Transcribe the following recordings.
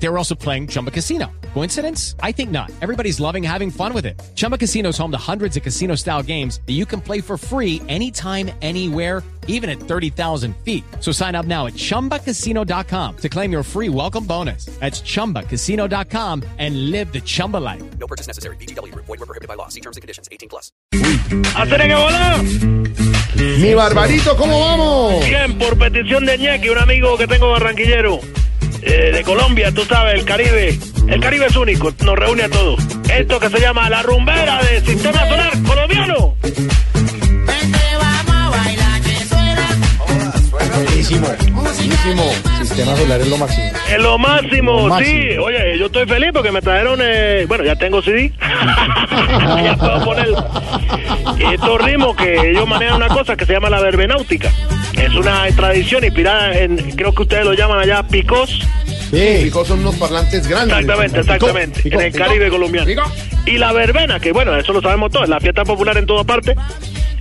They were also playing Chumba Casino. Coincidence? I think not. Everybody's loving having fun with it. Chumba Casino is home to hundreds of casino style games that you can play for free anytime, anywhere, even at 30,000 feet. So sign up now at chumbacasino.com to claim your free welcome bonus. That's chumbacasino.com and live the Chumba life. No purchase necessary. BGW. Void were prohibited by law. See terms and conditions. 18 plus. ¡Hacer en bola! Mi barbarito, ¿cómo vamos? Bien, por petición de Ñequi, un amigo que tengo barranquillero eh, de Colombia, tú sabes, el Caribe. El Caribe es único, nos reúne a todos. Esto que se llama la rumbera de Sistema Solar Colombiano. Buenísimo, buenísimo. Sistema solar es lo máximo. Es lo máximo, Lo sí. máximo. Oye, yo estoy feliz porque me trajeron, eh, bueno, ya tengo CD. ya puedo poner estos ritmos que ellos manejan una cosa que se llama la verbenáutica. Es una tradición inspirada en, creo que ustedes lo llaman allá, picos. Sí. Picó son unos parlantes grandes. Exactamente, exactamente. picó, en el picó, Caribe colombiano. Y la verbena, que bueno, eso lo sabemos todos, la fiesta popular en toda parte.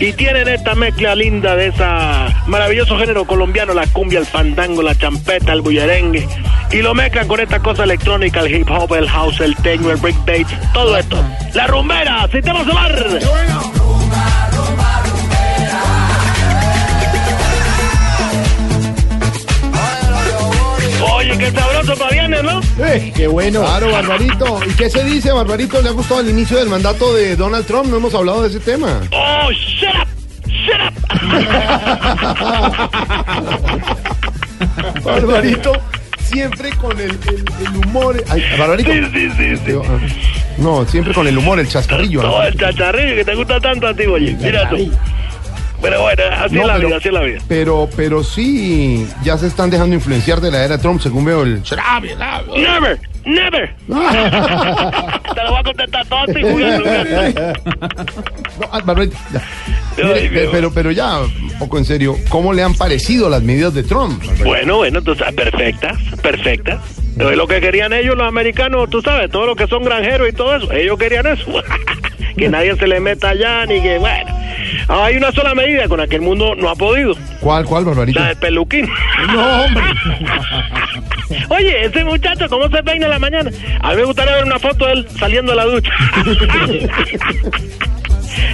Y tienen esta mezcla linda de esa maravilloso género colombiano, la cumbia, el fandango, la champeta, el bullerengue. Y lo mezclan con esta cosa electrónica, el hip hop, el house, el techno, el breakbeat, todo esto. La rumbera, sistema solar. Oye, qué sabroso para viernes, ¿no? Eh, qué bueno. Claro, Barbarito. ¿Y qué se dice, Barbarito? ¿Le ha gustado el inicio del mandato de Donald Trump? No hemos hablado de ese tema. Oh, shut up, shut up. Barbarito, siempre con el, el- el humor. Ay, Barbarito. Sí, sí, sí, sí. Yo, ah, No, siempre con el humor, el chascarrillo. ¿no? El chacharrillo que te gusta tanto a ti, oye. Mira tú. Pero bueno, así No, es la pero- vida, así es la vida. Pero, pero sí, ya se están dejando influenciar de la era Trump, según veo el. Never, never. te lo voy a contestar todo así. No, ah, Barbarito, Mire, pero, pero ya, poco en serio, ¿cómo le han parecido las medidas de Trump? Bueno, bueno, entonces, perfectas, perfectas. Lo que querían ellos, los americanos, tú sabes, todos los que son granjeros y todo eso, ellos querían eso. que nadie se le meta allá, ni que, bueno. Hay una sola medida con la que el mundo no ha podido, ¿Cuál, cuál, Barbarito? la del peluquín. No, hombre. Oye, ese muchacho, ¿cómo se peina en la mañana? A mí me gustaría ver una foto de él saliendo de la ducha.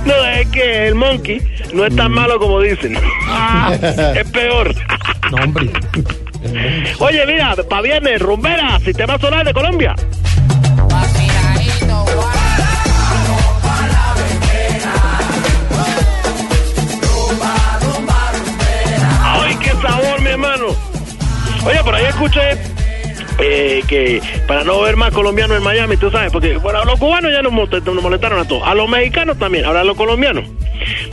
No, es que el monkey no es tan malo como dicen. es peor. No, hombre. Oye, mira, pa' viernes, rumbera, Sistema Solar de Colombia. ¡Ay, qué sabor, mi hermano! Oye, por ahí escuché eh, que para no ver más colombianos en Miami, tú sabes, porque bueno, a los cubanos ya nos, molestaron a todos, a los mexicanos también, ahora a los colombianos.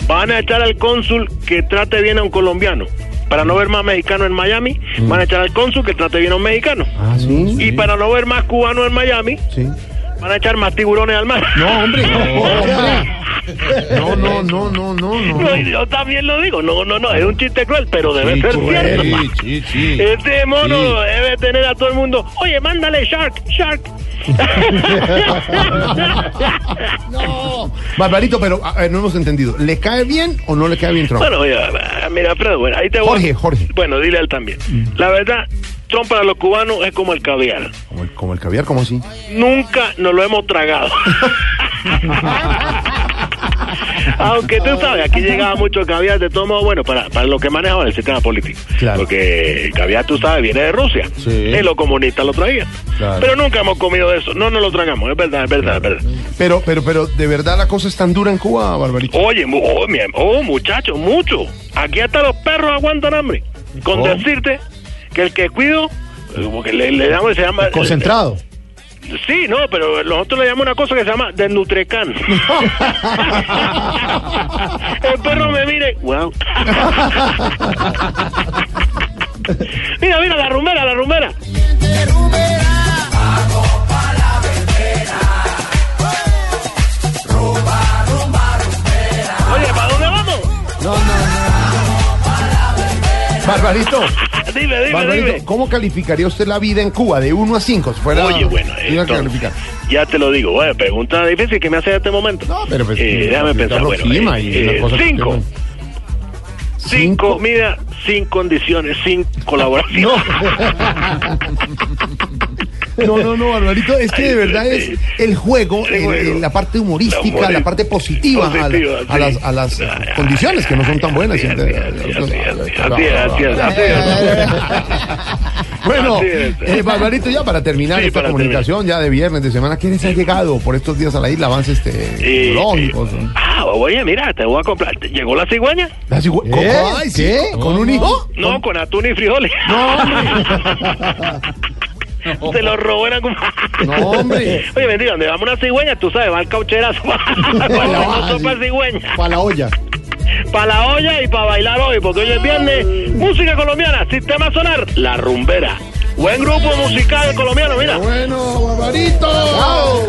Van a echar al cónsul que trate bien a un colombiano. Para no ver más mexicanos en Miami, van a echar al cónsul que trate bien a un mexicano. Ah, sí. Y para no ver más cubanos en Miami, Sí. Van a echar más tiburones al mar. No, hombre. No, hombre. No, no, no, no, no, No, yo también lo digo, no, no, no, es un chiste cruel, pero debe Sí, ser cruel, cierto. sí, sí, sí. Este mono Sí. debe tener a todo el mundo. Oye, mándale Shark, Shark. No. Barbarito, pero a ver, no hemos entendido. ¿Le cae bien o no le cae bien Trump? bueno, oye, ah, mira, Alfredo, bueno, ahí te voy. Jorge, Jorge. Bueno, dile a él también. La verdad, Trump para los cubanos es como el caviar. Como el, caviar, ¿cómo así? Nunca nos lo hemos tragado. Aunque tú sabes, aquí llegaba mucho caviar de todo modo, bueno, para, para lo que manejaban el sistema político. Claro. Porque el caviar, tú sabes, viene de Rusia. Sí. Y los comunistas lo traían. Claro. Pero nunca hemos comido de eso. No nos lo tragamos, es verdad, es verdad, es verdad. Pero, pero, pero, ¿de verdad la cosa es tan dura en Cuba, Barbarito? Oye, oh, mi- oh, muchachos, mucho. Aquí hasta los perros aguantan hambre. Con decirte que el que cuido, como que le, le damos, se llama... Concentrado. Sí, no, pero nosotros le llamamos una cosa que se llama desnutrecán. El perro me mire, wow. mira, mira, la rumbera, Barbarito, Dime, dime, Barbarito, dime. ¿cómo calificaría usted la vida en Cuba de 1 a 5? Si fuera, Oye, bueno, entonces, ya te lo digo. Bueno, pregunta difícil que me hace en este momento. No, pero pues, Eh, déjame te pensar. Bueno, eh, y una eh, cosa que cinco. Cinco, Cinco. mira, sin condiciones, sin colaboración. No, no, no, Barbarito, es que de verdad es el juego, El el- juego. el- la parte humorística, La la parte positiva, a la- las, a condiciones que no son tan buenas. Bueno, eh, Barbarito, ya para terminar Sí, esta para comunicación ya de viernes, de semana, ¿quiénes han llegado por estos días a la isla? Avances este, Eh. Ah, oye, mira, te voy a comprar. ¿Llegó la cigüeña? ¿Las igua- ¿Cómo? Ay, sí, ¿Con un hijo? No, con atún y frijoles. No, Se lo robó en algún... No, hombre. Oye, bendito, donde vamos una cigüeña, tú sabes, va el caucherazo. Para sopa de cigüeña. Para la olla. Para la olla y para bailar hoy, porque hoy es viernes. Música colombiana, sistema sonar, la rumbera. Buen grupo musical colombiano, mira. Bueno, Barbarito.